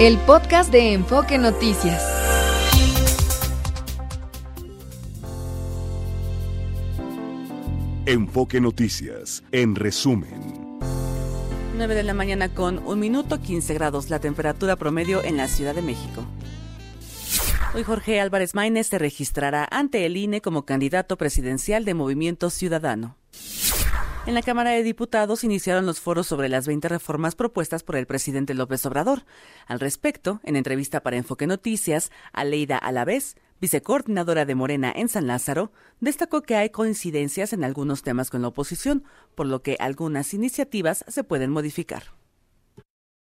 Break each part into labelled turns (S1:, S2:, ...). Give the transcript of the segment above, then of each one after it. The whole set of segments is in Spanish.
S1: El podcast de Enfoque Noticias.
S2: Enfoque Noticias, en resumen.
S3: 9 de la mañana con un minuto, 15 grados la temperatura promedio en la Ciudad de México. Hoy Jorge Álvarez Maínez se registrará ante el INE como candidato presidencial de Movimiento Ciudadano. En la Cámara de Diputados iniciaron los foros sobre las 20 reformas propuestas por el presidente López Obrador. Al respecto, en entrevista para Enfoque Noticias, Aleida Alavés, vicecoordinadora de Morena en San Lázaro, destacó que hay coincidencias en algunos temas con la oposición, por lo que algunas iniciativas se pueden modificar.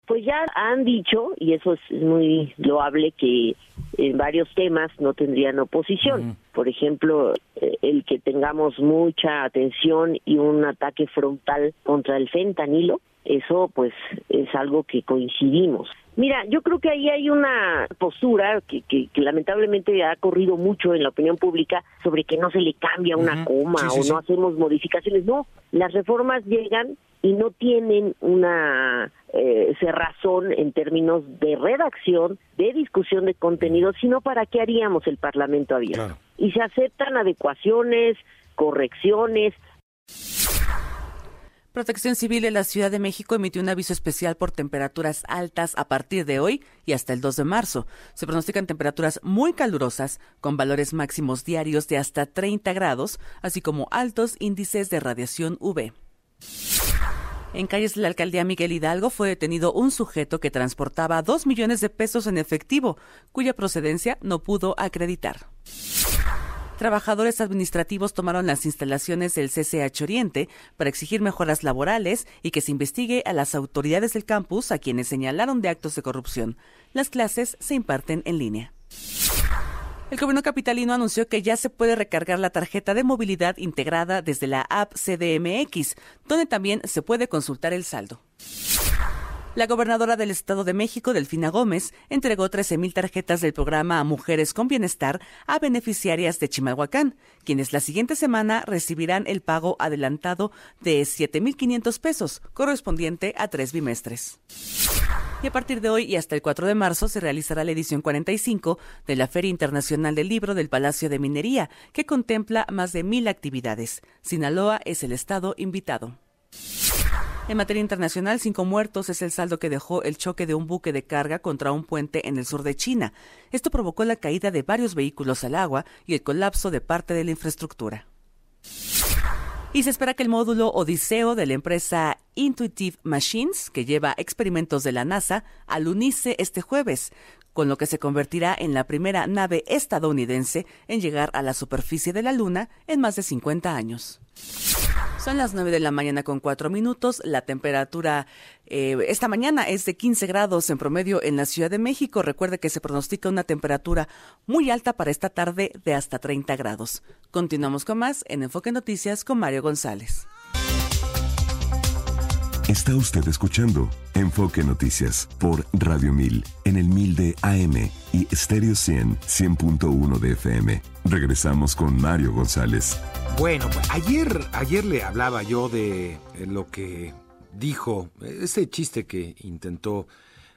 S4: Pues ya han dicho, y eso es muy loable, que en varios temas no tendrían oposición. Por ejemplo, eh, el que tengamos mucha atención y un ataque frontal contra el fentanilo, eso pues es algo que coincidimos. Mira, yo creo que ahí hay una postura que, que, lamentablemente ha corrido mucho en la opinión pública sobre que no se le cambia una coma o no hacemos modificaciones. No, las reformas llegan y no tienen una eh, cerrazón en términos de redacción, de discusión de contenido, sino para qué haríamos el Parlamento abierto. Y se aceptan adecuaciones, correcciones.
S3: Protección Civil de la Ciudad de México emitió un aviso especial por temperaturas altas a partir de hoy y hasta el 2 de marzo. Se pronostican temperaturas muy calurosas, con valores máximos diarios de hasta 30 grados, así como altos índices de radiación UV. En calles de la alcaldía Miguel Hidalgo fue detenido un sujeto que transportaba dos millones de pesos en efectivo, cuya procedencia no pudo acreditar. Trabajadores administrativos tomaron las instalaciones del CCH Oriente para exigir mejoras laborales y que se investigue a las autoridades del campus a quienes señalaron de actos de corrupción. Las clases se imparten en línea. El gobierno capitalino anunció que ya se puede recargar la tarjeta de movilidad integrada desde la app CDMX, donde también se puede consultar el saldo. La gobernadora del Estado de México, Delfina Gómez, entregó 13.000 tarjetas del programa Mujeres con Bienestar a beneficiarias de Chimalhuacán, quienes la siguiente semana recibirán el pago adelantado de 7.500 pesos, correspondiente a tres bimestres. Y a partir de hoy y hasta el 4 de marzo se realizará la edición 45 de la Feria Internacional del Libro del Palacio de Minería, que contempla más de mil actividades. Sinaloa es el estado invitado. En materia internacional, cinco muertos es el saldo que dejó el choque de un buque de carga contra un puente en el sur de China. Esto provocó la caída de varios vehículos al agua y el colapso de parte de la infraestructura. Y se espera que el módulo Odiseo de la empresa Intuitive Machines, que lleva experimentos de la NASA, alunice este jueves, con lo que se convertirá en la primera nave estadounidense en llegar a la superficie de la Luna en más de 50 años. Son las 9 de la mañana con 4 minutos. La temperatura eh, esta mañana es de 15 grados en promedio en la Ciudad de México. Recuerde que se pronostica una temperatura muy alta para esta tarde de hasta 30 grados. Continuamos con más en Enfoque Noticias con Mario González.
S2: Está usted escuchando Enfoque Noticias por Radio 1000 en el 1000 de AM y Stereo 100 100.1 de FM. Regresamos con Mario González.
S5: Bueno, pues ayer, ayer le hablaba yo de lo que dijo, ese chiste que intentó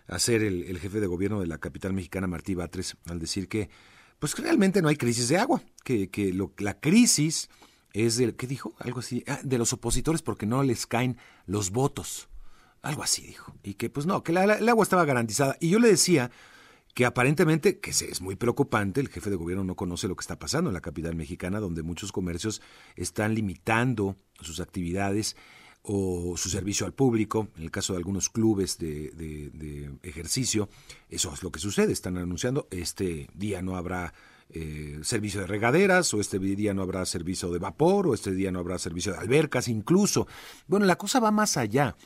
S5: hacer el, jefe de gobierno de la capital mexicana, Martí Batres, al decir que pues realmente no hay crisis de agua, que, que la crisis es del, ¿qué dijo? Algo así, ah, de los opositores porque no les caen los votos. Algo así dijo. Y que pues no, que la, el agua estaba garantizada. Y yo le decía que aparentemente, que es muy preocupante, el jefe de gobierno no conoce lo que está pasando en la capital mexicana, donde muchos comercios están limitando sus actividades o su servicio al público, en el caso de algunos clubes de, de ejercicio, eso es lo que sucede, están anunciando, este día no habrá eh, servicio de regaderas, o este día no habrá servicio de vapor, o este día no habrá servicio de albercas, incluso. Bueno, la cosa va más allá.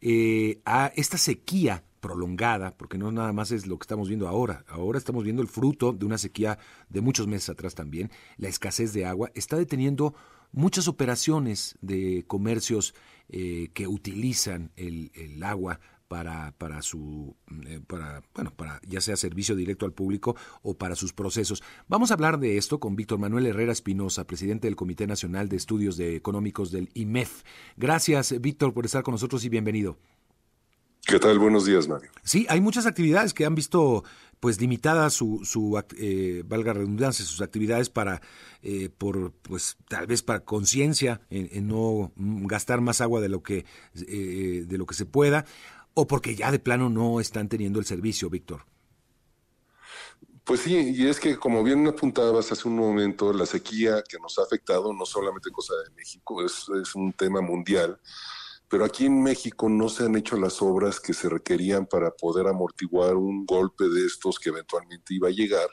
S5: Eh, a esta sequía prolongada, porque no nada más es lo que estamos viendo ahora, ahora estamos viendo el fruto de una sequía de muchos meses atrás también, la escasez de agua está deteniendo muchas operaciones de comercios eh, que utilizan el, el agua para, para su eh, para bueno para ya sea servicio directo al público o para sus procesos. Vamos a hablar de esto con Víctor Manuel Herrera Espinosa, presidente del Comité Nacional de Estudios de Económicos del IMEF. Gracias, Víctor, por estar con nosotros y bienvenido.
S6: ¿Qué tal? Buenos días, Mario.
S5: Sí, hay muchas actividades que han visto pues limitada su, su eh, valga redundancia, sus actividades para, eh, por, pues tal vez para conciencia, en, no gastar más agua de lo que, eh, de lo que se pueda, o porque ya de plano no están teniendo el servicio, Víctor.
S6: Pues sí, y es que como bien apuntabas hace un momento, la sequía que nos ha afectado no solamente cosa de México, es, es un tema mundial pero aquí en México no se han hecho las obras que se requerían para poder amortiguar un golpe de estos que eventualmente iba a llegar.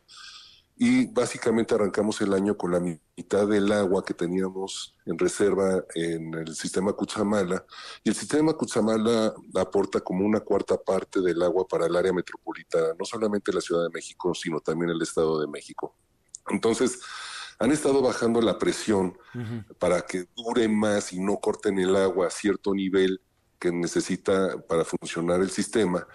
S6: Y básicamente arrancamos el año con la mitad del agua que teníamos en reserva en el sistema Cutzamala. Y el sistema Cutzamala aporta como una cuarta parte del agua para el área metropolitana, no solamente la Ciudad de México, sino también el Estado de México. Entonces, han estado bajando la presión para que dure más y no corten el agua a cierto nivel que necesita para funcionar el sistema.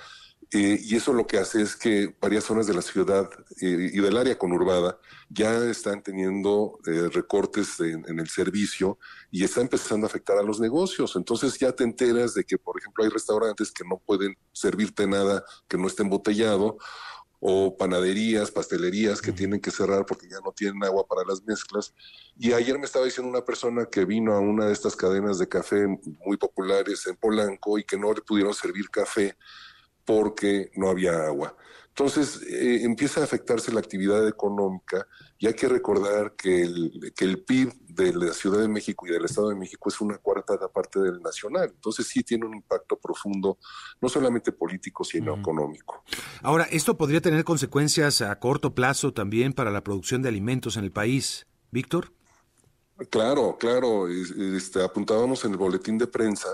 S6: Eh, y eso lo que hace es que varias zonas de la ciudad eh, y del área conurbada ya están teniendo eh, recortes en, en, el servicio y está empezando a afectar a los negocios. Entonces ya te enteras de que, por ejemplo, hay restaurantes que no pueden servirte nada que no esté embotellado o panaderías, pastelerías que tienen que cerrar porque ya no tienen agua para las mezclas. Y ayer me estaba diciendo una persona que vino a una de estas cadenas de café muy populares en Polanco y que no le pudieron servir café porque no había agua. Entonces eh, empieza a afectarse la actividad económica y hay que recordar que el, que el PIB de la Ciudad de México y del Estado de México es una cuarta parte del nacional. Entonces sí tiene un impacto profundo, no solamente político, sino económico.
S5: Ahora, esto podría tener consecuencias a corto plazo también para la producción de alimentos en el país. Víctor.
S6: Claro, claro. Este, apuntábamos en el boletín de prensa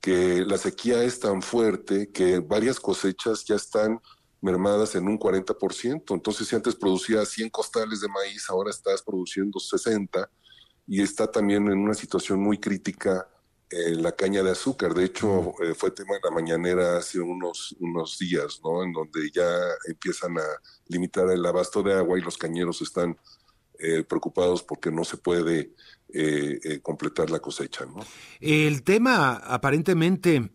S6: que la sequía es tan fuerte que varias cosechas ya están mermadas en un 40%. Entonces, si antes producías 100 costales de maíz, ahora estás produciendo 60 y está también en una situación muy crítica eh, la caña de azúcar. De hecho, eh, fue tema de la mañanera hace unos, unos días, ¿no? En donde ya empiezan a limitar el abasto de agua y los cañeros están eh, preocupados porque no se puede completar la cosecha, ¿no?
S5: El tema aparentemente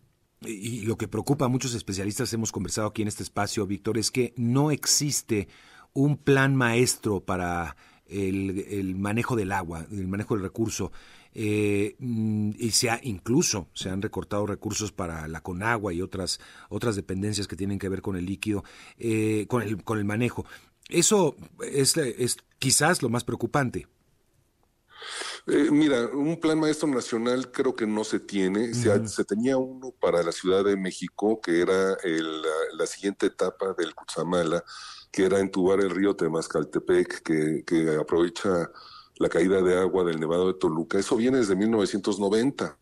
S5: y lo que preocupa a muchos especialistas, hemos conversado aquí en este espacio, Víctor, es que no existe un plan maestro para el, manejo del agua, el manejo del recurso. Eh, mm, y se ha, incluso se han recortado recursos para la Conagua y otras, otras dependencias que tienen que ver con el líquido, eh, con, el, con el manejo. Eso es, es quizás lo más preocupante.
S6: Eh, mira, un plan maestro nacional creo que no se tiene. se, tenía uno para la Ciudad de México, que era la, siguiente etapa del Cutzamala, que era entubar el río Temascaltepec, que, que aprovecha la caída de agua del Nevado de Toluca. Eso viene desde 1990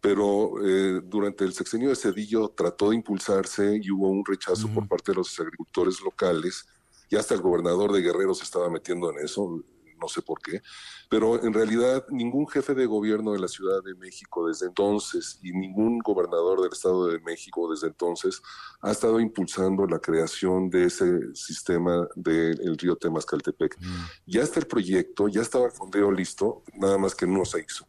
S6: pero eh, durante el sexenio de Cedillo trató de impulsarse y hubo un rechazo por parte de los agricultores locales y hasta el gobernador de Guerrero se estaba metiendo en eso no sé por qué, pero en realidad ningún jefe de gobierno de la Ciudad de México desde entonces y ningún gobernador del Estado de México desde entonces ha estado impulsando la creación de ese sistema del río Temascaltepec. Mm. Ya está el proyecto, ya estaba el fondeo listo, nada más que no se hizo.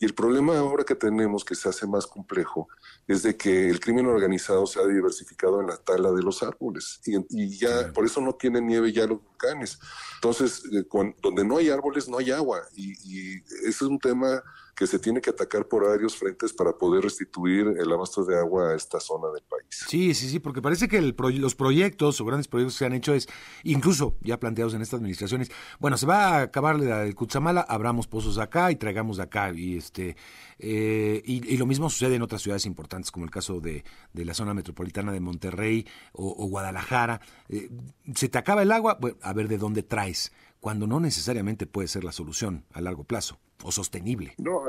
S6: Y el problema ahora que tenemos, que se hace más complejo, es de que el crimen organizado se ha diversificado en la tala de los árboles. Y, ya, por eso no tienen nieve ya los volcanes. Entonces, eh, donde no hay árboles, no hay agua. Y, y ese es un tema que se tiene que atacar por varios frentes para poder restituir el abasto de agua a esta zona del país.
S5: Sí, sí, sí, porque parece que los proyectos o grandes proyectos que se han hecho es, incluso ya planteados en estas administraciones, bueno, se va a acabar el Cutzamala, abramos pozos acá y traigamos de acá. Y este eh, y, lo mismo sucede en otras ciudades importantes, como el caso de, la zona metropolitana de Monterrey o, Guadalajara. Eh, se te acaba el agua, bueno, a ver de dónde traes, cuando no necesariamente puede ser la solución a largo plazo o sostenible.
S6: No,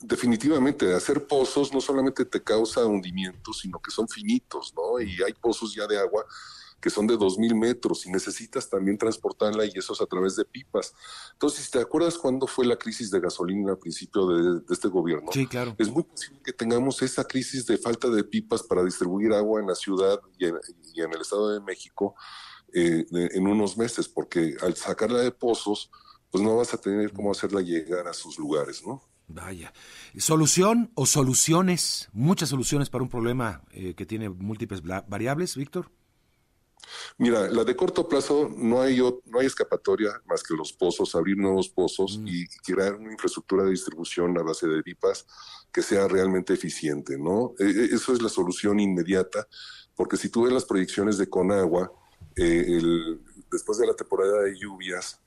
S6: definitivamente, hacer pozos no solamente te causa hundimientos, sino que son finitos, ¿no? Y hay pozos ya de agua que son de 2.000 metros y necesitas también transportarla y eso es a través de pipas. Entonces, si te acuerdas cuándo fue la crisis de gasolina al principio de, este gobierno,
S5: sí, claro.
S6: es muy posible que tengamos esa crisis de falta de pipas para distribuir agua en la ciudad y en, el Estado de México eh, en unos meses, porque al sacarla de pozos, pues no vas a tener cómo hacerla llegar a sus lugares, ¿no?
S5: Vaya. ¿Solución o soluciones? Muchas soluciones para un problema eh, que tiene múltiples variables, Víctor.
S6: Mira, la de corto plazo no hay, no hay escapatoria más que los pozos, abrir nuevos pozos mm. y crear una infraestructura de distribución a base de pipas que sea realmente eficiente, ¿no? E, e, eso es la solución inmediata, porque si tú ves las proyecciones de Conagua, eh, el, después de la temporada de lluvias,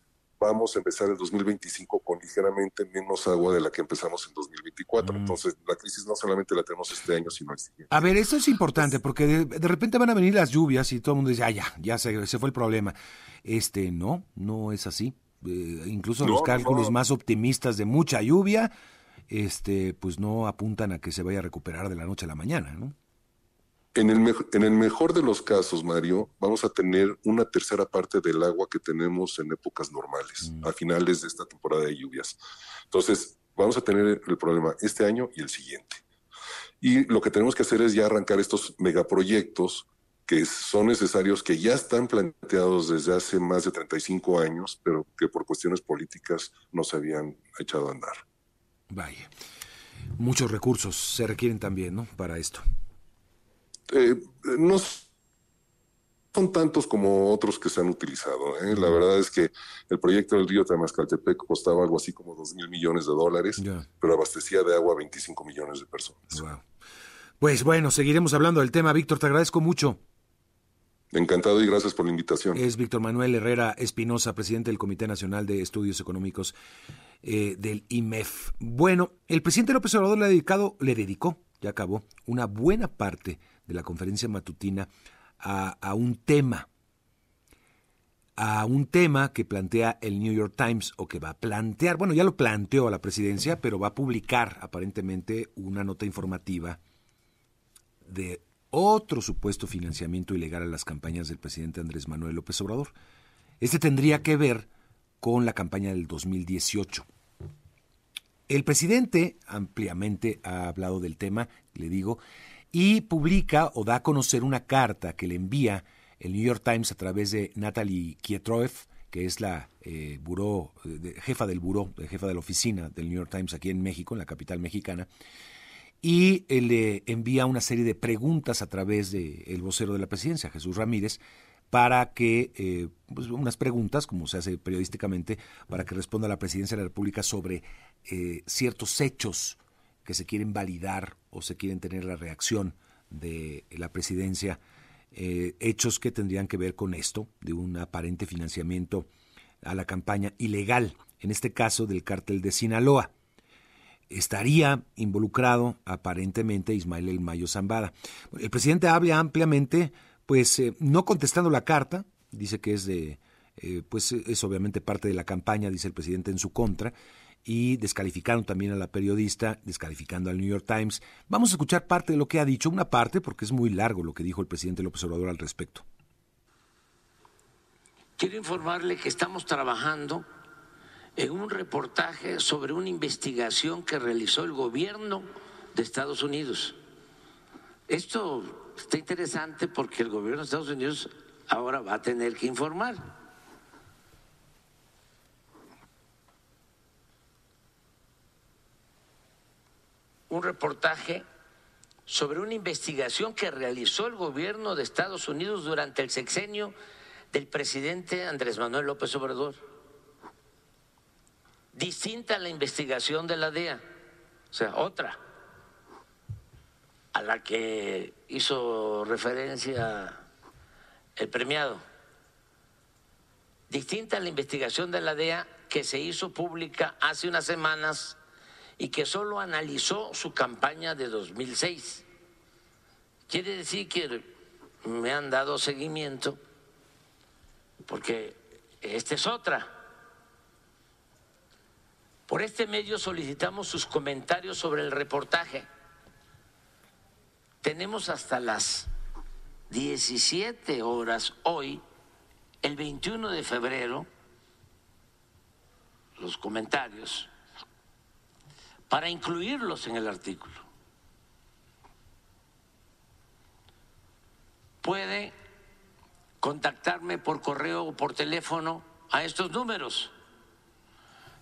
S6: vamos a empezar el 2025 con ligeramente menos agua de la que empezamos en 2024. Mm. Entonces, la crisis no solamente la tenemos este año, sino el siguiente.
S5: A ver, esto es importante porque de, repente van a venir las lluvias y todo el mundo dice, ah, ya, ya se, se fue el problema. Este, no, no es así. Eh, incluso los cálculos más optimistas de mucha lluvia, este, pues no apuntan a que se vaya a recuperar de la noche a la mañana, ¿no?
S6: En el, en el mejor de los casos, Mario, vamos a tener una tercera parte del agua que tenemos en épocas normales, mm. a finales de esta temporada de lluvias. Entonces, vamos a tener el problema este año y el siguiente. Y lo que tenemos que hacer es ya arrancar estos megaproyectos que son necesarios, que ya están planteados desde hace más de 35 años, pero que por cuestiones políticas no se habían echado a andar.
S5: Vaya, muchos recursos se requieren también, ¿no? Para esto.
S6: Eh, no son tantos como otros que se han utilizado. ¿eh? La verdad es que el proyecto del río Tamascaltepec costaba algo así como 2 mil millones de dólares, pero abastecía de agua a 25 millones de personas.
S5: Pues bueno, seguiremos hablando del tema. Víctor, te agradezco mucho.
S6: Encantado y gracias por la invitación.
S5: Es Víctor Manuel Herrera Espinosa, presidente del Comité Nacional de Estudios Económicos eh, del IMEF. Bueno, el presidente López Obrador le, ha dedicado, le dedicó, ya acabó, una buena parte de la conferencia matutina a, un tema, a un tema que plantea el New York Times o que va a plantear, bueno, ya lo planteó a la presidencia, pero va a publicar aparentemente una nota informativa de otro supuesto financiamiento ilegal a las campañas del presidente Andrés Manuel López Obrador. Este tendría que ver con la campaña del 2018. El presidente ampliamente ha hablado del tema, le digo, y publica o da a conocer una carta que le envía el New York Times a través de Natalie Kietroev, que es la eh, jefa del buró, jefa de la oficina del New York Times aquí en México, en la capital mexicana, y le envía una serie de preguntas a través del vocero de la presidencia, Jesús Ramírez, para que, eh, pues, unas preguntas, como se hace periodísticamente, para que responda la presidencia de la República sobre eh, ciertos hechos que se quieren validar o se quieren tener la reacción de la presidencia, eh, hechos que tendrían que ver con esto, de un aparente financiamiento a la campaña ilegal, en este caso del cártel de Sinaloa. Estaría involucrado aparentemente Ismael El Mayo Zambada. El presidente habla ampliamente, pues eh, no contestando la carta, dice que es de, eh, pues es obviamente parte de la campaña, dice el presidente en su contra, y descalificaron también a la periodista, descalificando al New York Times. Vamos a escuchar parte de lo que ha dicho, una parte, porque es muy largo lo que dijo el presidente López Obrador al respecto.
S7: Quiero informarle que estamos trabajando en un reportaje sobre una investigación que realizó el gobierno de Estados Unidos. Esto está interesante porque el gobierno de Estados Unidos ahora va a tener que informar. Un reportaje sobre una investigación que realizó el gobierno de Estados Unidos durante el sexenio del presidente Andrés Manuel López Obrador. Distinta a la investigación de la DEA, o sea, otra, a la que hizo referencia el premiado. Distinta a la investigación de la DEA que se hizo pública hace unas semanas y que solo analizó su campaña de 2006. Quiere decir que me han dado seguimiento porque esta es otra. Por este medio solicitamos sus comentarios sobre el reportaje. Tenemos hasta las 17 horas hoy, el 21 de febrero, los comentarios para incluirlos en el artículo. Puede contactarme por correo o por teléfono a estos números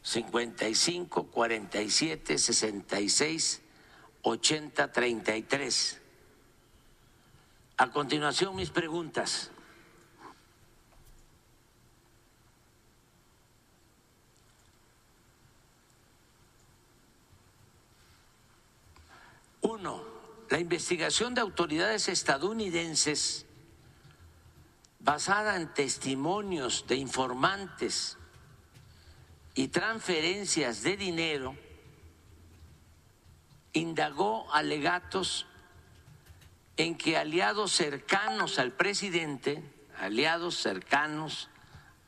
S7: 55 47 66 80 33. A continuación, mis preguntas. Uno, la investigación de autoridades estadounidenses basada en testimonios de informantes y transferencias de dinero indagó alegatos en que aliados cercanos al presidente, aliados cercanos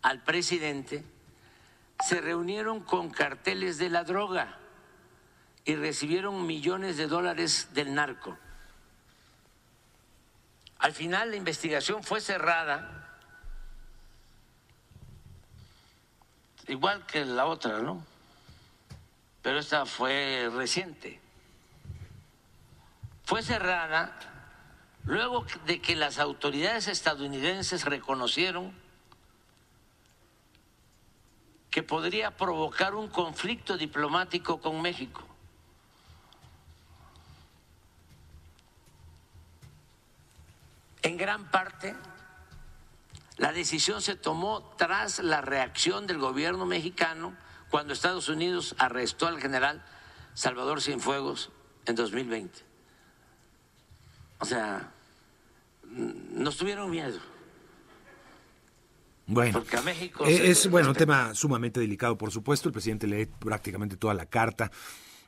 S7: al presidente, se reunieron con carteles de la droga y recibieron millones de dólares del narco. Al final la investigación fue cerrada, igual que la otra, ¿no? Pero esta fue reciente. Fue cerrada luego de que las autoridades estadounidenses reconocieron que podría provocar un conflicto diplomático con México. En gran parte, la decisión se tomó tras la reacción del gobierno mexicano cuando Estados Unidos arrestó al general Salvador Cienfuegos en 2020. O sea, nos tuvieron miedo.
S5: Bueno, Porque a México eh, es bueno un tema sumamente delicado, por supuesto. El presidente lee prácticamente toda la carta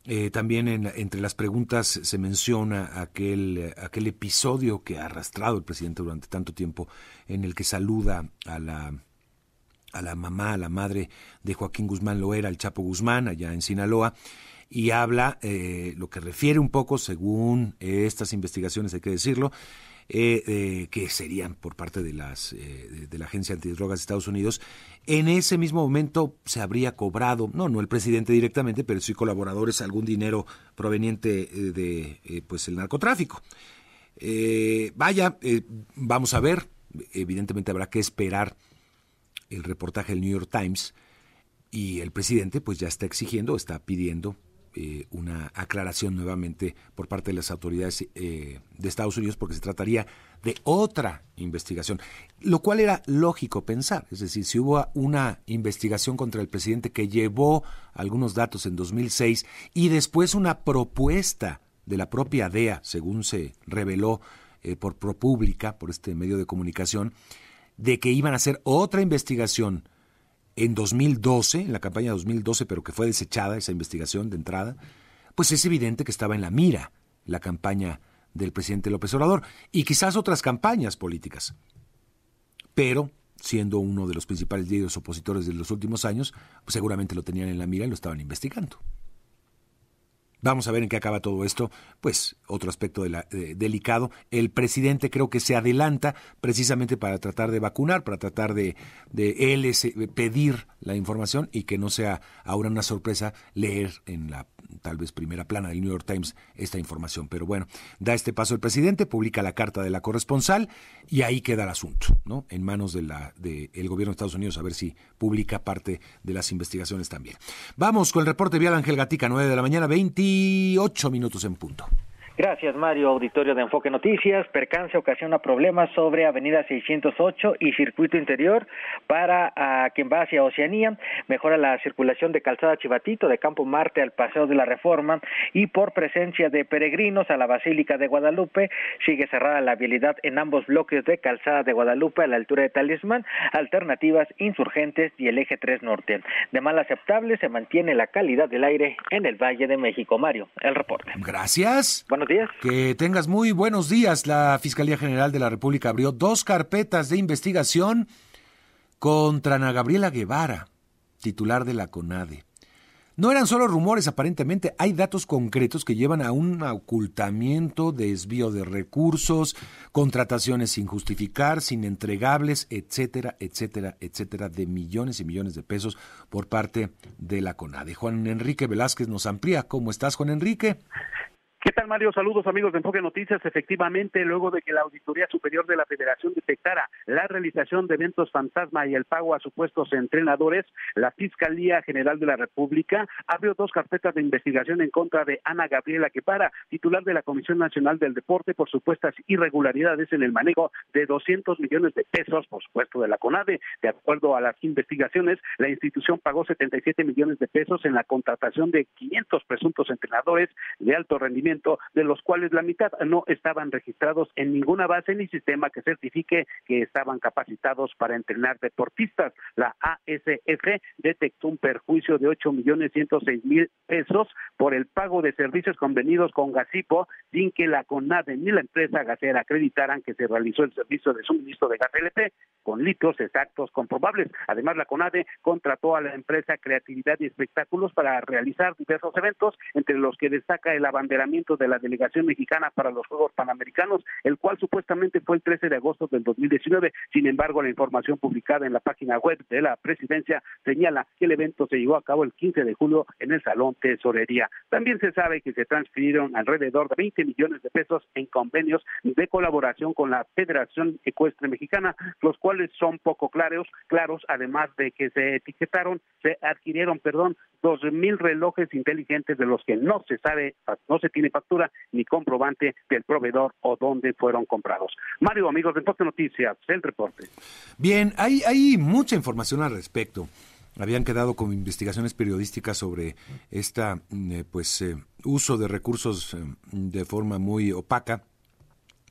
S5: eh, también entre las preguntas se menciona aquel, aquel episodio que ha arrastrado el presidente durante tanto tiempo en el que saluda a la, a la mamá, a la madre de Joaquín Guzmán Loera, el Chapo Guzmán, allá en Sinaloa, y habla, eh, lo que refiere un poco, según estas investigaciones, hay que decirlo, eh, que serían por parte de, las, eh, de la Agencia Antidrogas de Estados Unidos, en ese mismo momento se habría cobrado, no, no el presidente directamente, pero sí colaboradores, algún dinero proveniente eh, de pues el narcotráfico. vaya, vamos a ver, evidentemente habrá que esperar el reportaje del New York Times y el presidente pues ya está exigiendo, está pidiendo eh, una aclaración nuevamente por parte de las autoridades eh, de Estados Unidos porque se trataría de otra investigación, lo cual era lógico pensar, es decir, si hubo una investigación contra el presidente que llevó algunos datos en 2006 y después una propuesta de la propia DEA, según se reveló eh, por ProPublica, por este medio de comunicación, de que iban a hacer otra investigación en 2012, en la campaña 2012, pero que fue desechada esa investigación de entrada, pues es evidente que estaba en la mira la campaña del presidente López Obrador y quizás otras campañas políticas. Pero, siendo uno de los principales líderes opositores de los últimos años, pues seguramente lo tenían en la mira y lo estaban investigando. Vamos a ver en qué acaba todo esto. Pues otro aspecto delicado. El presidente creo que se adelanta precisamente para tratar de vacunar, para tratar de, de él pedir la información y que no sea ahora una sorpresa leer en la tal vez primera plana del New York Times esta información. Pero bueno, da este paso el presidente, publica la carta de la corresponsal y ahí queda el asunto, ¿no? En manos del de gobierno de Estados Unidos a ver si publica parte de las investigaciones también. Vamos con el reporte vial Ángel Gatica, 9 de la mañana, 28 minutos en punto.
S8: Gracias, Mario. Auditorio de Enfoque Noticias. Percance ocasiona problemas sobre Avenida 608 y Circuito Interior para a quien va hacia Oceanía. Mejora la circulación de Calzada Chivatito de Campo Marte al Paseo de la Reforma y por presencia de peregrinos a la Basílica de Guadalupe sigue cerrada la vialidad en ambos bloques de Calzada de Guadalupe a la altura de Talismán, alternativas insurgentes y el eje 3 norte. De mal aceptable se mantiene la calidad del aire en el Valle de México. Mario, el reporte.
S5: Gracias. Que tengas muy buenos días. La Fiscalía General de la República abrió dos carpetas de investigación contra Ana Gabriela Guevara, titular de la CONADE. No eran solo rumores, aparentemente hay datos concretos que llevan a un ocultamiento, desvío de recursos, contrataciones sin justificar, sin entregables, etcétera, etcétera, etcétera, de millones y millones de pesos por parte de la CONADE. Juan Enrique Velázquez nos amplía. ¿Cómo estás, Juan Enrique?
S9: ¿Qué tal, Mario? Saludos, amigos de Enfoque Noticias. Efectivamente, luego de que la Auditoría Superior de la Federación detectara la realización de eventos fantasma y el pago a supuestos entrenadores, la Fiscalía General de la República abrió dos carpetas de investigación en contra de Ana Gabriela Quepara, titular de la Comisión Nacional del Deporte, por supuestas irregularidades en el manejo de 200 millones de pesos, por supuesto, de la CONADE. De acuerdo a las investigaciones, la institución pagó 77 millones de pesos en la contratación de 500 presuntos entrenadores de alto rendimiento de los cuales la mitad no estaban registrados en ninguna base ni sistema que certifique que estaban capacitados para entrenar deportistas. La ASF detectó un perjuicio de 8 millones 106 mil pesos por el pago de servicios convenidos con Gasipo sin que la CONADE ni la empresa gasera acreditaran que se realizó el servicio de suministro de gas LP con litros exactos comprobables. Además, la CONADE contrató a la empresa Creatividad y Espectáculos para realizar diversos eventos, entre los que destaca el abanderamiento de la delegación mexicana para los Juegos Panamericanos, el cual supuestamente fue el 13 de agosto del 2019. Sin embargo, la información publicada en la página web de la presidencia señala que el evento se llevó a cabo el 15 de julio en el Salón Tesorería. También se sabe que se transfirieron alrededor de 20 millones de pesos en convenios de colaboración con la Federación Ecuestre Mexicana, los cuales son poco claros, claros, además de que se etiquetaron, se adquirieron, perdón, dos mil relojes inteligentes de los que no se sabe, no se tiene factura ni comprobante del proveedor o dónde fueron comprados. Mario, amigos de Poste Noticias, el reporte.
S5: Bien, hay, hay mucha información al respecto. Habían quedado con investigaciones periodísticas sobre esta mm, eh, pues eh, uso de recursos eh, de forma muy opaca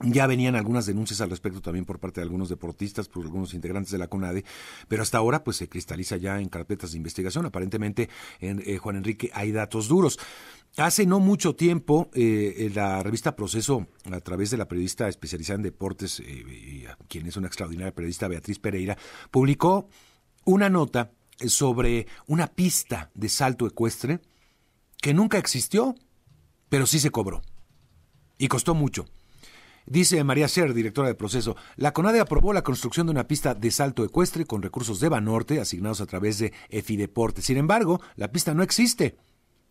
S5: ya venían algunas denuncias al respecto también por parte de algunos deportistas, por algunos integrantes de la CONADE, pero hasta ahora pues se cristaliza ya en carpetas de investigación. Aparentemente, en, Juan Enrique, hay datos duros. Hace no mucho tiempo, eh, la revista Proceso, a través de la periodista especializada en deportes, eh, quien es una extraordinaria periodista, Beatriz Pereira, publicó una nota sobre una pista de salto ecuestre que nunca existió, pero sí se cobró. Y costó mucho. Dice María Ser, directora de proceso, la CONADE aprobó la construcción de una pista de salto ecuestre con recursos de Banorte asignados a través de EFIDeporte. Sin embargo, la pista no existe.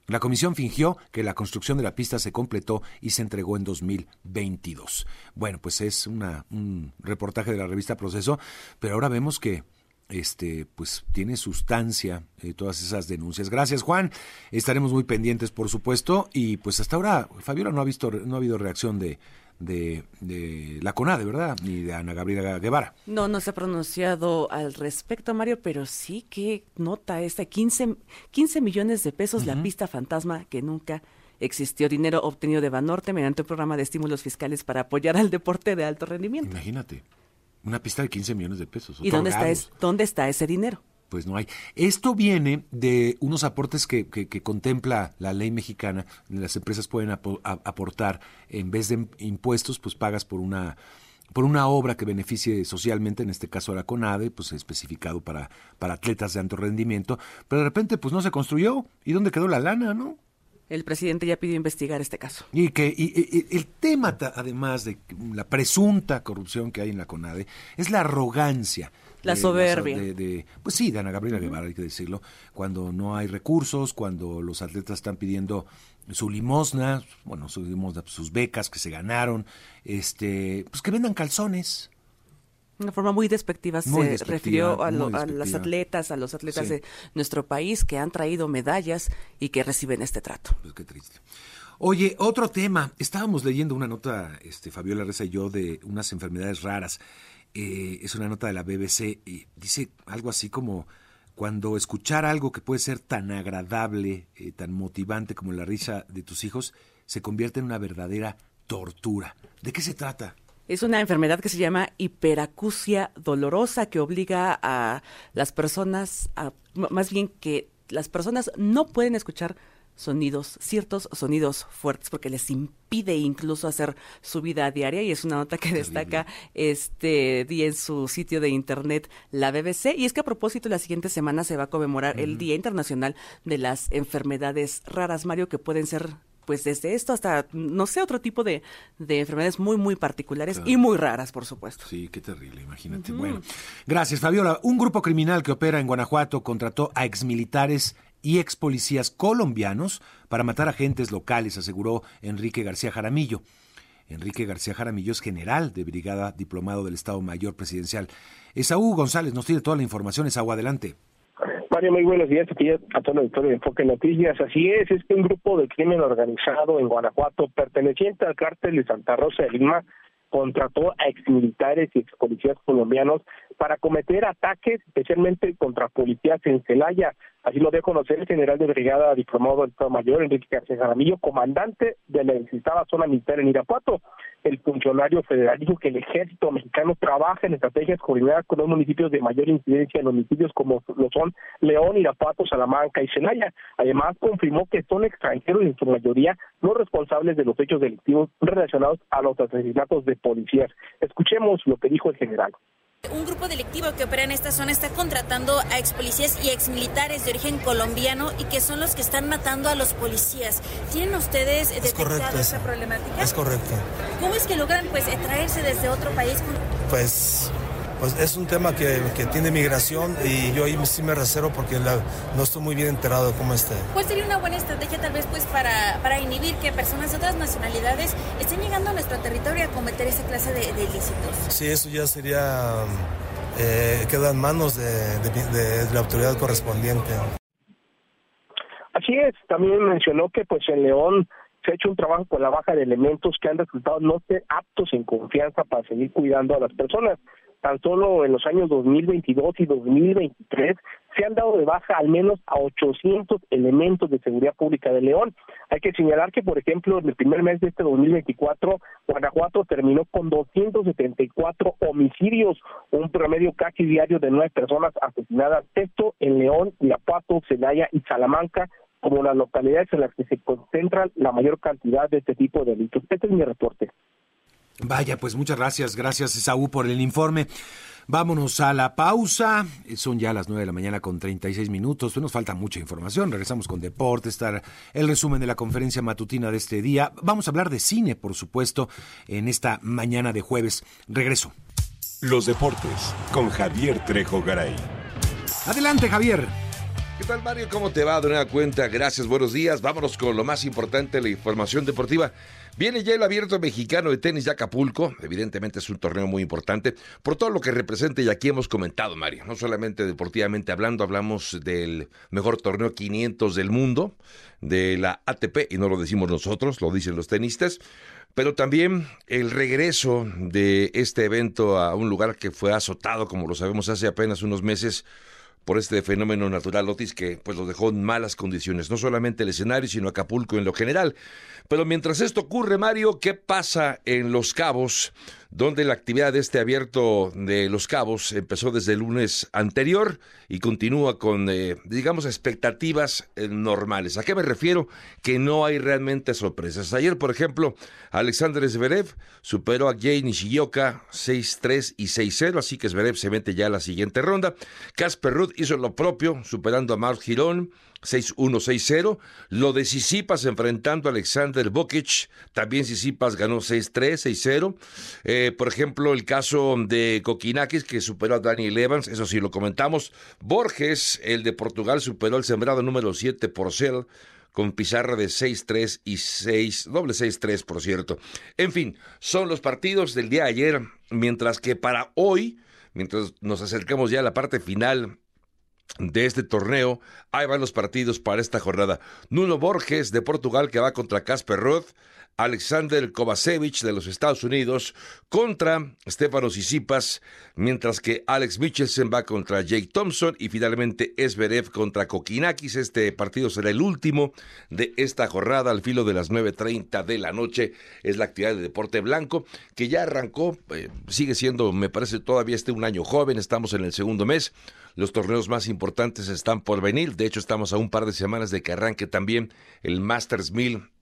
S5: La comisión fingió que la construcción de la pista se completó y se entregó en 2022. Bueno, pues es una, un reportaje de la revista Proceso, pero ahora vemos que este pues tiene sustancia eh, todas esas denuncias. Gracias, Juan. Estaremos muy pendientes, por supuesto, y pues hasta ahora Fabiola no ha visto no ha habido reacción de de, de la CONADE, ¿verdad? Ni de Ana Gabriela Guevara.
S3: No, no se ha pronunciado al respecto, Mario, pero sí que nota esta 15, 15 millones de pesos la pista fantasma que nunca existió dinero obtenido de Banorte mediante un programa de estímulos fiscales para apoyar al deporte de alto rendimiento.
S5: Imagínate, una pista de 15 millones de pesos.
S3: ¿Y dónde está, es, dónde está ese dinero?
S5: Pues no hay. Esto viene de unos aportes que, que, contempla la ley mexicana. Las empresas pueden aportar, en vez de impuestos, pues pagas por una por una obra que beneficie socialmente, en este caso a la CONADE, pues especificado para, para atletas de alto rendimiento, pero de repente pues no se construyó. ¿Y dónde quedó la lana, no?
S3: El presidente ya pidió investigar este caso.
S5: Y que y, el tema, además de la presunta corrupción que hay en la CONADE, es la arrogancia
S3: la soberbia.
S5: De, pues sí, de Ana Gabriela Guevara, hay que decirlo, cuando no hay recursos, cuando los atletas están pidiendo su limosna, bueno, su limosna, sus becas que se ganaron, este, pues que vendan calzones.
S3: Una forma muy despectiva se refirió a, las atletas, a los atletas de nuestro país que han traído medallas y que reciben este trato.
S5: Pues qué triste. Oye, otro tema. Estábamos leyendo una nota, este, Fabiola Reza y yo, de unas enfermedades raras. Eh, es una nota de la BBC y dice algo así como cuando escuchar algo que puede ser tan agradable, eh, tan motivante como la risa de tus hijos, se convierte en una verdadera tortura. ¿De qué se trata?
S3: Es una enfermedad que se llama hiperacusia dolorosa que obliga a las personas, a, más bien que las personas no pueden escuchar sonidos, ciertos sonidos fuertes, porque les impide incluso hacer su vida diaria y es una nota que destaca este día en su sitio de internet la BBC. Y es que a propósito, la siguiente semana se va a conmemorar el Día Internacional de las Enfermedades Raras, Mario, que pueden ser pues desde esto hasta, no sé, otro tipo de, de enfermedades muy, muy particulares y muy raras, por supuesto.
S5: Sí, qué terrible, imagínate. Bueno, gracias, Fabiola. Un grupo criminal que opera en Guanajuato contrató a exmilitares y ex policías colombianos para matar agentes locales, aseguró Enrique García Jaramillo. Enrique García Jaramillo es general de brigada diplomado del Estado Mayor Presidencial. Esaú González nos tiene toda la información. Esaú, adelante.
S10: Mario, muy buenos días a todo el auditorio de Enfoque Noticias. Así es, es que un grupo de crimen organizado en Guanajuato, perteneciente al cártel de Santa Rosa de Lima, contrató a exmilitares y expolicías colombianos para cometer ataques, especialmente contra policías en Celaya. Así lo dio a conocer el general de brigada diplomado del Estado Mayor, Enrique García Jaramillo, comandante de la necesitada zona militar en Irapuato. El funcionario federal dijo que el ejército mexicano trabaja en estrategias coordinadas con los municipios de mayor incidencia en municipios como lo son León, Irapuato, Salamanca y Celaya. Además, confirmó que son extranjeros y en su mayoría los responsables de los hechos delictivos relacionados a los asesinatos de policías. Escuchemos lo que dijo el general.
S11: Un grupo delictivo que opera en esta zona está contratando a ex policías y ex militares de origen colombiano y que son los que están matando a los policías. ¿Tienen ustedes es detectado esa problemática?
S12: Es correcto.
S11: ¿Cómo es que logran pues traerse desde otro país?
S12: Pues pues es un tema que, tiene migración y yo ahí sí me reservo porque no estoy muy bien enterado de cómo esté.
S11: ¿Cuál sería una buena estrategia tal vez pues para, para inhibir que personas de otras nacionalidades estén llegando a nuestro territorio a cometer esa clase de, ilícitos?
S12: Sí, eso ya sería, eh, queda en manos de, de la autoridad correspondiente.
S10: Así es, también mencionó que pues en León se ha hecho un trabajo con la baja de elementos que han resultado no ser aptos en confianza para seguir cuidando a las personas tan solo en los años 2022 y 2023 se han dado de baja al menos a 800 elementos de seguridad pública de León. Hay que señalar que, por ejemplo, en el primer mes de este 2024, Guanajuato terminó con 274 homicidios, un promedio casi diario de nueve personas asesinadas. Esto en León, Irapuato, Celaya y Salamanca, como las localidades en las que se concentran la mayor cantidad de este tipo de delitos. Este es mi reporte.
S5: Vaya, pues muchas gracias, gracias Saúl por el informe. Vámonos a la pausa. Son ya las 9 de la mañana con 36 minutos. Pues nos falta mucha información. Regresamos con deporte, estar el resumen de la conferencia matutina de este día. Vamos a hablar de cine, por supuesto, en esta mañana de jueves. Regreso.
S2: Los deportes con Javier Trejo Garay.
S5: Adelante, Javier.
S13: ¿Qué tal, Mario? ¿Cómo te va? De nueva cuenta, gracias, buenos días. Vámonos con lo más importante, la información deportiva. Viene ya el abierto mexicano de tenis de Acapulco. Evidentemente es un torneo muy importante por todo lo que representa y aquí hemos comentado, Mario. No solamente deportivamente hablando, hablamos del mejor torneo 500 del mundo, de la ATP, y no lo decimos nosotros, lo dicen los tenistas pero también el regreso de este evento a un lugar que fue azotado, como lo sabemos, hace apenas unos meses por este fenómeno natural Otis que pues lo dejó en malas condiciones, no solamente el escenario, sino Acapulco en lo general. Pero mientras esto ocurre, Mario, ¿qué pasa en Los Cabos? Donde la actividad de este abierto de Los Cabos empezó desde el lunes anterior y continúa con, eh, digamos, expectativas eh, normales. ¿A qué me refiero? Que no hay realmente sorpresas. Ayer, por ejemplo, Alexander Zverev superó a Jay Nishioka 6-3 y 6-0, así que Zverev se mete ya a la siguiente ronda. Casper Ruth hizo lo propio, superando a Mark Girón 6-1-6-0. Lo de Sisipas enfrentando a Alexander Bokic. También Sisipas ganó 6-3, 6-0. Eh, por ejemplo, el caso de Kokinakis, que superó a Daniel Evans. Eso sí, lo comentamos. Borges, el de Portugal, superó al sembrado número 7 por Cell con pizarra de 6-3 y 6, doble 6-3 por cierto. En fin, son los partidos del día de ayer, mientras que para hoy, mientras nos acercamos ya a la parte final de este torneo. Ahí van los partidos para esta jornada. Nuno Borges de Portugal que va contra Casper Roth. Alexander Kovacevic de los Estados Unidos contra Stefano Sisipas, mientras que Alex Michelsen va contra Jake Thompson y finalmente Esberev contra Kokinakis. Este partido será el último de esta jornada al filo de las 9.30 de la noche. Es la actividad de deporte blanco que ya arrancó, eh, sigue siendo, me parece todavía este un año joven, estamos en el segundo mes. Los torneos más importantes están por venir. De hecho, estamos a un par de semanas de que arranque también el Masters 1000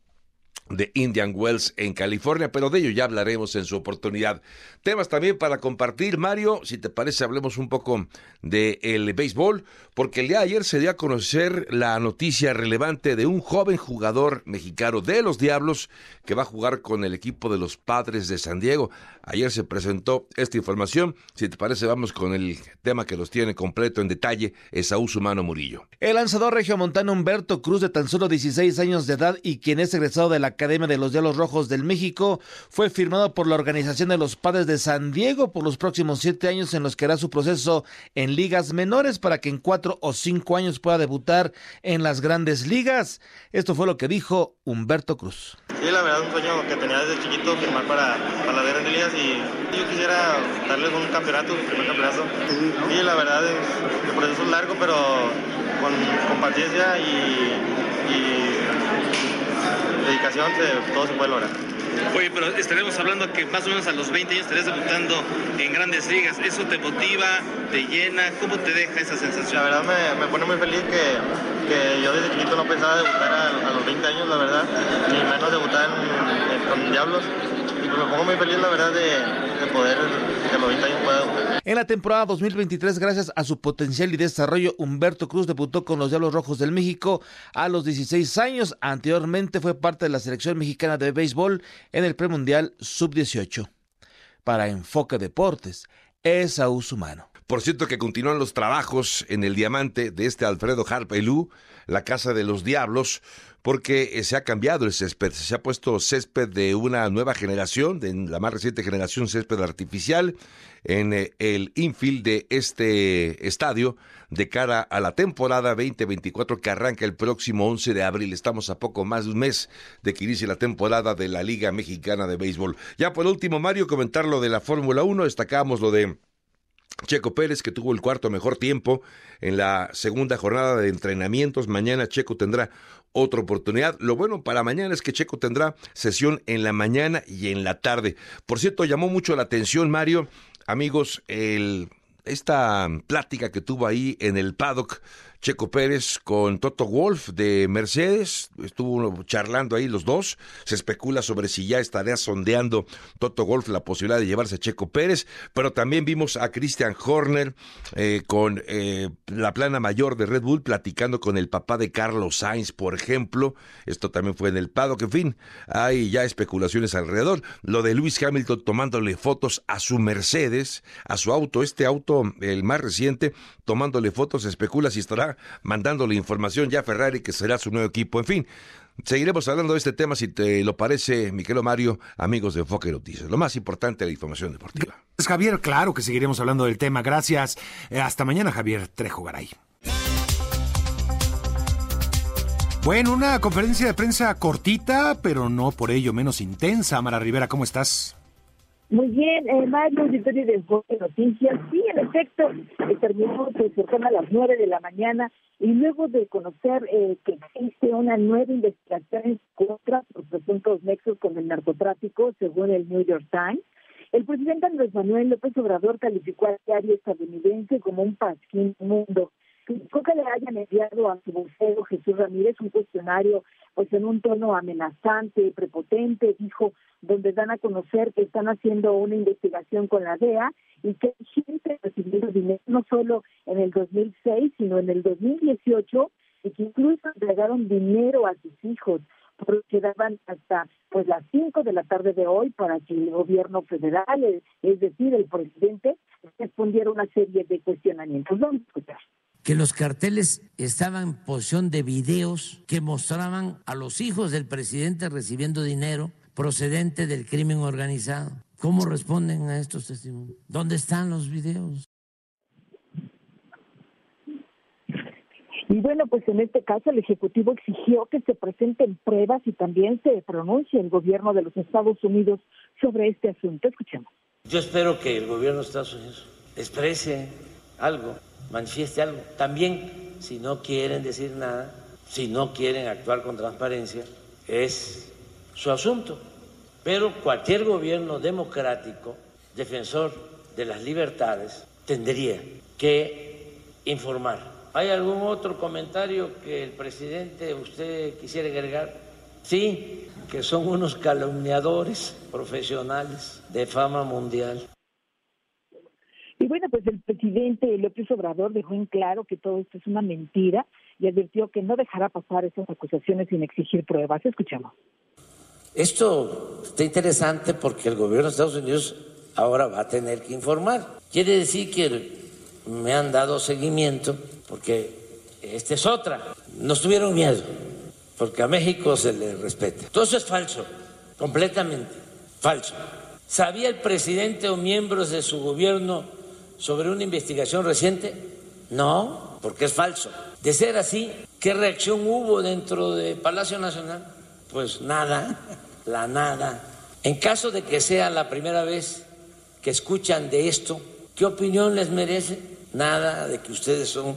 S13: de Indian Wells en California, pero de ello ya hablaremos en su oportunidad. Temas también para compartir, Mario, si te parece hablemos un poco del el béisbol, porque el día de ayer se dio a conocer la noticia relevante de un joven jugador mexicano de los Diablos que va a jugar con el equipo de los Padres de San Diego. Ayer se presentó esta información, si te parece vamos con el tema que los tiene completo en detalle, Esaú Sumano Murillo.
S14: El lanzador regiomontano Humberto Cruz de tan solo 16 años de edad y quien es egresado de la Academia de los Diablos Rojos del México, fue firmado por la Organización de los Padres de San Diego por los próximos siete años en los que hará su proceso en ligas menores para que en cuatro o cinco años pueda debutar en las grandes ligas. Esto fue lo que dijo Humberto Cruz.
S15: Sí, la verdad, un sueño que tenía desde chiquito firmar para, para las grandes ligas y yo quisiera darles un campeonato, un primer campeonato. Sí, la verdad, el proceso es largo, pero con, paciencia y dedicación todo se puede lograr.
S16: Oye, pero estaremos hablando que más o menos a los 20 años estarás debutando en grandes ligas. ¿Eso te motiva, te llena? ¿Cómo te deja esa sensación?
S15: La verdad me, me pone muy feliz que, que, yo desde chiquito no pensaba debutar a, a, los 20 años, la verdad, ni menos debutar en, con Diablos. Y pues me pongo muy feliz, la verdad, de, de poder que a los 20 años pueda debutar.
S14: En la temporada 2023, gracias a su potencial y desarrollo, Humberto Cruz debutó con los Diablos Rojos del México a los 16 años. Anteriormente fue parte de la selección mexicana de béisbol en el premundial sub-18. Para Enfoque Deportes, Esaú Humano.
S13: Por cierto que continúan los trabajos en el diamante de este Alfredo Harpelú, la Casa de los Diablos, porque se ha cambiado el césped, se ha puesto césped de una nueva generación, de la más reciente generación césped artificial, en el infield de este estadio de cara a la temporada 2024 que arranca el próximo 11 de abril. Estamos a poco más de un mes de que inicie la temporada de la Liga Mexicana de Béisbol. Ya por último, Mario, comentar lo de la Fórmula 1, destacamos lo de Checo Pérez, que tuvo el cuarto mejor tiempo en la segunda jornada de entrenamientos. Mañana Checo tendrá otra oportunidad. Lo bueno para mañana es que Checo tendrá sesión en la mañana y en la tarde. Por cierto, llamó mucho la atención, Mario, amigos, el, esta plática que tuvo ahí en el paddock Checo Pérez con Toto Wolf de Mercedes. Estuvo charlando ahí los dos. Se especula sobre si ya estaría sondeando Toto Wolf la posibilidad de llevarse a Checo Pérez. Pero también vimos a Christian Horner eh, con eh, la plana mayor de Red Bull platicando con el papá de Carlos Sainz, por ejemplo. Esto también fue en el Pado, que en fin, hay ya especulaciones alrededor. Lo de Lewis Hamilton tomándole fotos a su Mercedes, a su auto, este auto, el más reciente, tomándole fotos, especula si estará mandándole información ya a Ferrari que será su nuevo equipo. En fin, seguiremos hablando de este tema si te lo parece, Miquel Mario, amigos de Enfoque Noticias. Lo más importante, la información deportiva.
S5: Pues Javier, claro que seguiremos hablando del tema. Gracias. Eh, hasta mañana, Javier Trejo Garay. Bueno, una conferencia de prensa cortita, pero no por ello menos intensa. Mara Rivera, ¿cómo estás?
S17: Muy bien, eh, Mario, auditorio de Enfoque Noticias. Sí, en efecto, eh, terminó pues, a las nueve de la mañana y luego de conocer eh, que existe una nueva investigación en contra por presuntos nexos con el narcotráfico, según el New York Times, el presidente Andrés Manuel López Obrador calificó al diario estadounidense como un pasquín mundo criticó que le hayan enviado a su vocero Jesús Ramírez un cuestionario pues en un tono amenazante, prepotente, dijo, donde dan a conocer que están haciendo una investigación con la DEA y que gente recibiendo dinero no solo en el 2006, sino en el 2018 y que incluso entregaron dinero a sus hijos porque daban hasta pues las 5 de la tarde de hoy para que el gobierno federal, es decir, el presidente, respondiera una serie de cuestionamientos. Vamos a escuchar
S18: que los carteles estaban en posición de videos que mostraban a los hijos del presidente recibiendo dinero procedente del crimen organizado. ¿Cómo responden a estos testimonios? ¿Dónde están los videos?
S17: Y bueno, pues en este caso el Ejecutivo exigió que se presenten pruebas y también se pronuncie el gobierno de los Estados Unidos sobre este asunto. Escuchemos.
S7: Yo espero que el gobierno de Estados Unidos exprese algo manifieste algo. También, si no quieren decir nada, si no quieren actuar con transparencia, es su asunto. Pero cualquier gobierno democrático, defensor de las libertades, tendría que informar. ¿Hay algún otro comentario que el presidente usted quisiera agregar? Sí, que son unos calumniadores profesionales de fama mundial.
S17: Bueno, pues el presidente López Obrador dejó en claro que todo esto es una mentira y advirtió que no dejará pasar esas acusaciones sin exigir pruebas. Escuchemos.
S7: Esto está interesante porque el gobierno de Estados Unidos ahora va a tener que informar. Quiere decir que me han dado seguimiento porque esta es otra. Nos tuvieron miedo porque a México se le respeta. Todo eso es falso, completamente falso. ¿Sabía el presidente o miembros de su gobierno sobre una investigación reciente? No, porque es falso. De ser así, ¿qué reacción hubo dentro de Palacio Nacional? Pues nada, la nada. En caso de que sea la primera vez que escuchan de esto, ¿qué opinión les merece? Nada de que ustedes son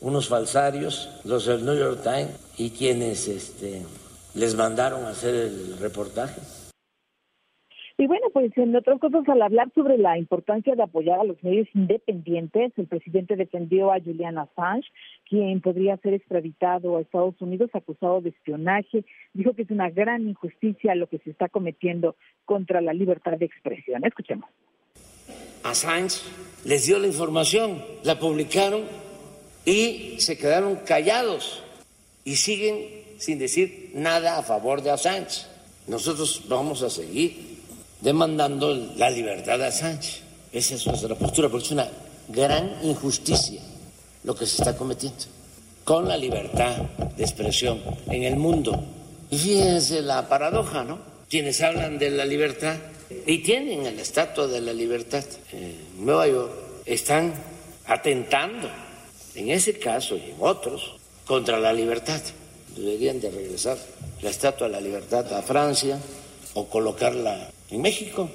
S7: unos falsarios, los del New York Times, y quienes este, les mandaron a hacer el reportaje.
S17: Y bueno, pues en otras cosas, al hablar sobre la importancia de apoyar a los medios independientes, el presidente defendió a Julian Assange, quien podría ser extraditado a Estados Unidos acusado de espionaje. Dijo que es una gran injusticia lo que se está cometiendo contra la libertad de expresión. Escuchemos.
S7: Assange les dio la información, la publicaron y se quedaron callados y siguen sin decir nada a favor de Assange. Nosotros vamos a seguir demandando la libertad de Assange. Esa es nuestra postura, porque es una gran injusticia lo que se está cometiendo con la libertad de expresión en el mundo. Y fíjense la paradoja, ¿no? Quienes hablan de la libertad y tienen el estatua de la libertad en Nueva York están atentando, en ese caso y en otros, contra la libertad. Deberían de regresar la estatua de la libertad a Francia o colocarla en México.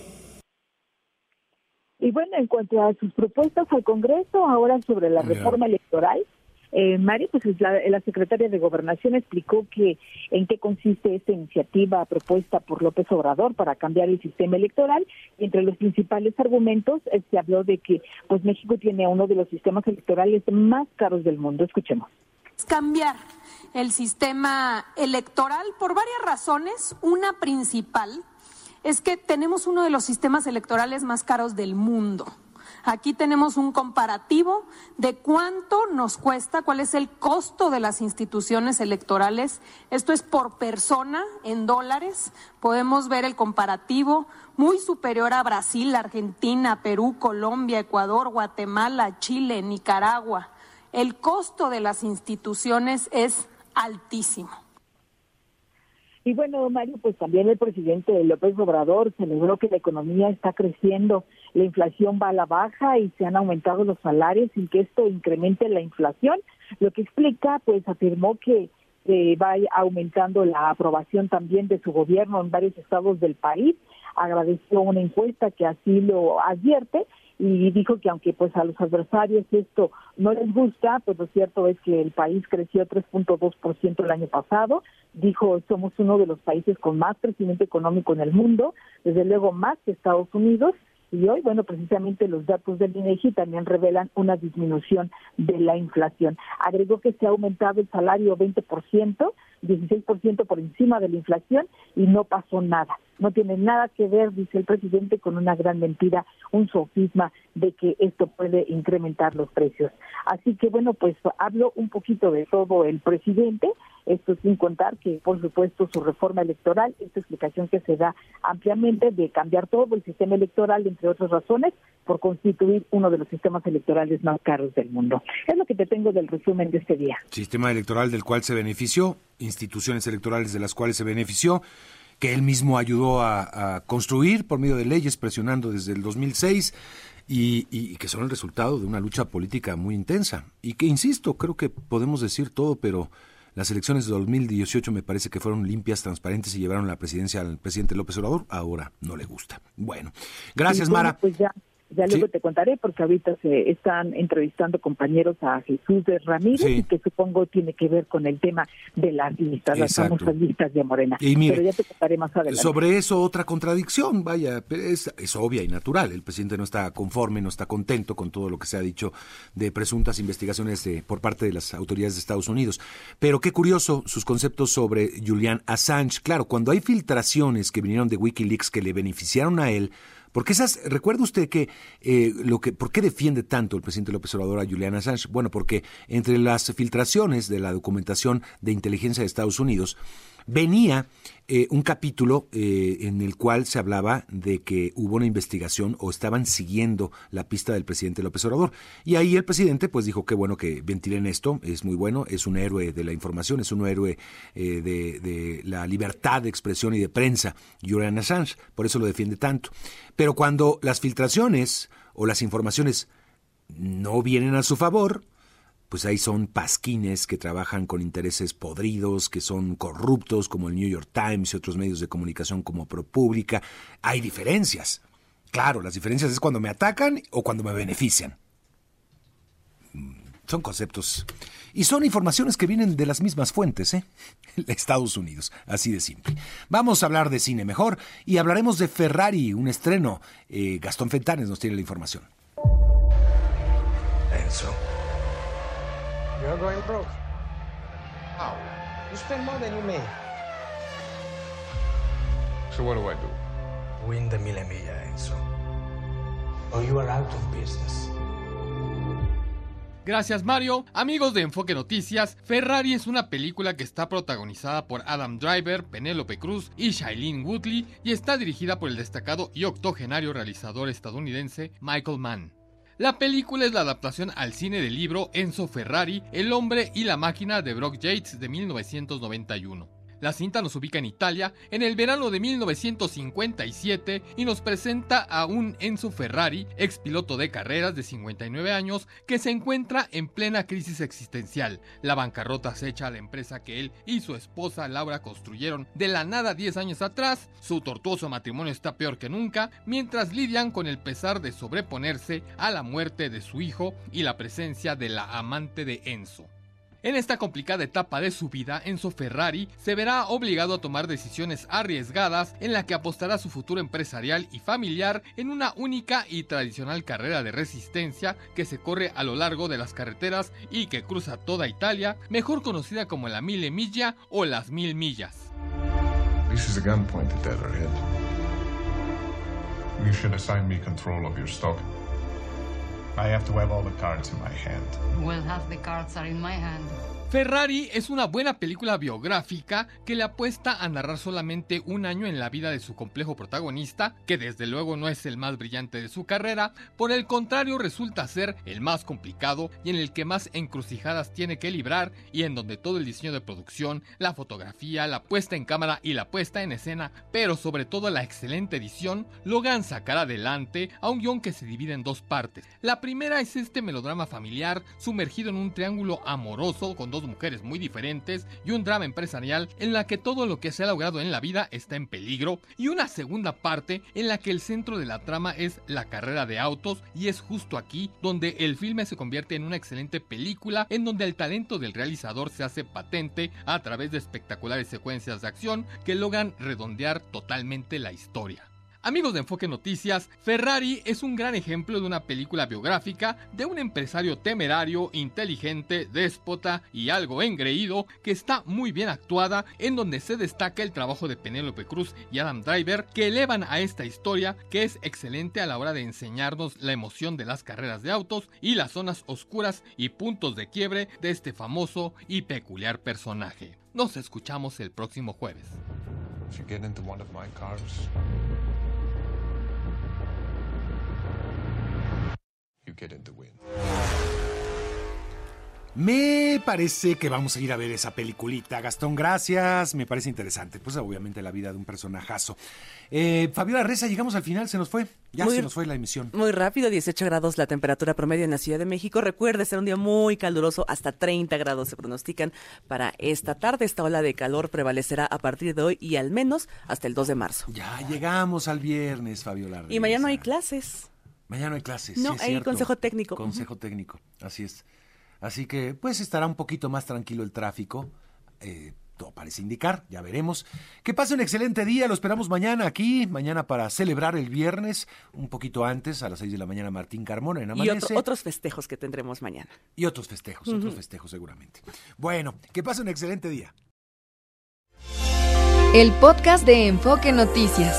S17: Y bueno, en cuanto a sus propuestas al Congreso, ahora sobre la reforma electoral, eh, Mari, pues la, la, secretaria de Gobernación explicó que en qué consiste esta iniciativa propuesta por López Obrador para cambiar el sistema electoral. Y entre los principales argumentos eh, se habló de que pues México tiene uno de los sistemas electorales más caros del mundo. Escuchemos.
S19: Cambiar el sistema electoral por varias razones. Una principal es que tenemos uno de los sistemas electorales más caros del mundo. Aquí tenemos un comparativo de cuánto nos cuesta, cuál es el costo de las instituciones electorales. Esto es por persona en dólares. Podemos ver el comparativo muy superior a Brasil, Argentina, Perú, Colombia, Ecuador, Guatemala, Chile, Nicaragua. El costo de las instituciones es altísimo.
S17: Y bueno, Mario, pues también el presidente López Obrador celebró que la economía está creciendo, la inflación va a la baja y se han aumentado los salarios sin que esto incremente la inflación, lo que explica, pues afirmó que eh, va aumentando la aprobación también de su gobierno en varios estados del país, agradeció una encuesta que así lo advierte y dijo que aunque pues a los adversarios esto no les gusta, pues lo cierto es que el país creció 3.2% el año pasado, dijo somos uno de los países con más crecimiento económico en el mundo, desde luego más que Estados Unidos, y hoy, bueno, precisamente los datos del INEGI también revelan una disminución de la inflación. Agregó que se ha aumentado el salario 20%, 16% por encima de la inflación y no pasó nada. No tiene nada que ver, dice el presidente, con una gran mentira, un sofisma de que esto puede incrementar los precios. Así que bueno, pues hablo un poquito de todo el presidente, esto sin contar que por supuesto su reforma electoral, esta explicación que se da ampliamente de cambiar todo el sistema electoral, entre otras razones, por constituir uno de los sistemas electorales más caros del mundo. Es lo que te tengo del resumen de este día.
S5: Sistema electoral del cual se benefició, instituciones electorales de las cuales se benefició que él mismo ayudó a, construir por medio de leyes, presionando desde el 2006. Y, y, que son el resultado de una lucha política muy intensa. Y que, insisto, creo que podemos decir todo, pero las elecciones de 2018 me parece que fueron limpias, transparentes y llevaron la presidencia al presidente López Obrador. Ahora no le gusta. Bueno, gracias, Mara.
S17: Pues ya, Ya luego te contaré porque ahorita se están entrevistando compañeros a Jesús de Ramírez y que supongo tiene que ver con el tema de las listas, las famosas listas de Morena. Pero ya te contaré más adelante.
S5: Sobre eso otra contradicción, vaya, es, es obvia y natural. El presidente no está conforme, no está contento con todo lo que se ha dicho de presuntas investigaciones de, por parte de las autoridades de Estados Unidos. Pero qué curioso sus conceptos sobre Julian Assange. Claro, cuando hay filtraciones que vinieron de Wikileaks que le beneficiaron a él, porque esas, recuerda usted que, eh, lo que, ¿por qué defiende tanto el presidente López Obrador a Julian Assange? Bueno, porque entre las filtraciones de la documentación de inteligencia de Estados Unidos, venía eh, un capítulo eh, en el cual se hablaba de que hubo una investigación o estaban siguiendo la pista del presidente López Obrador. Y ahí el presidente pues dijo que bueno que ventilen esto, es muy bueno, es un héroe de la información, es un héroe eh, de, de, la libertad de expresión y de prensa, Julian Assange, por eso lo defiende tanto. Pero cuando las filtraciones o las informaciones no vienen a su favor, pues ahí son pasquines que trabajan con intereses podridos, que son corruptos como el New York Times y otros medios de comunicación como ProPublica. Hay diferencias. Claro, las diferencias es cuando me atacan o cuando me benefician. Mm, son conceptos. Y son informaciones que vienen de las mismas fuentes, ¿eh? Estados Unidos, así de simple. Vamos a hablar de cine mejor y hablaremos de Ferrari, un estreno. Eh, Gastón Fentanes nos tiene la información.
S20: Enzo. You're going broke. How? You spend more than you make.
S21: So what do I do?
S20: Win the Mille Miglia, Enzo. Or you are out of business.
S22: Gracias Mario. Amigos de Enfoque Noticias, Ferrari es una película que está protagonizada por Adam Driver, Penélope Cruz y Shailene Woodley y está dirigida por el destacado y octogenario realizador estadounidense Michael Mann. La película es la adaptación al cine del libro Enzo Ferrari, El hombre y la máquina de Brock Yates de 1991. La cinta nos ubica en Italia en el verano de 1957 y nos presenta a un Enzo Ferrari, ex piloto de carreras de 59 años, que se encuentra en plena crisis existencial. La bancarrota acecha a la empresa que él y su esposa Laura construyeron de la nada 10 años atrás. Su tortuoso matrimonio está peor que nunca, mientras lidian con el pesar de sobreponerse a la muerte de su hijo y la presencia de la amante de Enzo. En esta complicada etapa de su vida, Enzo Ferrari se verá obligado a tomar decisiones arriesgadas en la que apostará su futuro empresarial y familiar en una única y tradicional carrera de resistencia que se corre a lo largo de las carreteras y que cruza toda Italia, mejor conocida como la Mille Miglia o las Mil Millas.
S21: This is a gun pointed at head. Control. I have to have all the cards in my hand.
S23: Well, half the cards are in my hand.
S22: Ferrari es una buena película biográfica que le apuesta a narrar solamente un año en la vida de su complejo protagonista, que desde luego no es el más brillante de su carrera, por el contrario resulta ser el más complicado y en el que más encrucijadas tiene que librar y en donde todo el diseño de producción, la fotografía, la puesta en cámara y la puesta en escena, pero sobre todo la excelente edición, logran sacar adelante a un guion que se divide en dos partes. La primera es este melodrama familiar sumergido en un triángulo amoroso con dos mujeres muy diferentes y un drama empresarial en la que todo lo que se ha logrado en la vida está en peligro y una segunda parte en la que el centro de la trama es la carrera de autos y es justo aquí donde el filme se convierte en una excelente película en donde el talento del realizador se hace patente a través de espectaculares secuencias de acción que logran redondear totalmente la historia. Amigos de Enfoque Noticias, Ferrari es un gran ejemplo de una película biográfica de un empresario temerario, inteligente, déspota y algo engreído que está muy bien actuada, en donde se destaca el trabajo de Penélope Cruz y Adam Driver que elevan a esta historia que es excelente a la hora de enseñarnos la emoción de las carreras de autos y las zonas oscuras y puntos de quiebre de este famoso y peculiar personaje. Nos escuchamos el próximo jueves.
S5: Me parece que vamos a ir a ver esa peliculita. Gastón, gracias. Me parece interesante. Pues obviamente la vida de un personajazo. Eh, Fabiola Reza, llegamos al final, se nos fue. Ya se nos fue la emisión.
S3: Muy rápido, 18 grados la temperatura promedio en la Ciudad de México. Recuerde, ser un día muy caluroso, hasta 30 grados se pronostican para esta tarde. Esta ola de calor prevalecerá a partir de hoy y al menos hasta el 2 de marzo.
S5: Ya llegamos al viernes, Fabiola Reza.
S3: Y mañana hay clases.
S5: Mañana no hay clases.
S3: No,
S5: sí,
S3: hay
S5: cierto.
S3: consejo técnico.
S5: Consejo técnico, así es. Así que, pues estará un poquito más tranquilo el tráfico. Eh, todo parece indicar, ya veremos. Que pase un excelente día, lo esperamos mañana aquí, mañana para celebrar el viernes, un poquito antes, a las 6 de la mañana, Martín Carmona en
S3: Y otro- otros festejos que tendremos mañana.
S5: Y otros festejos, otros festejos seguramente. Bueno, que pase un excelente día.
S24: El podcast de Enfoque Noticias.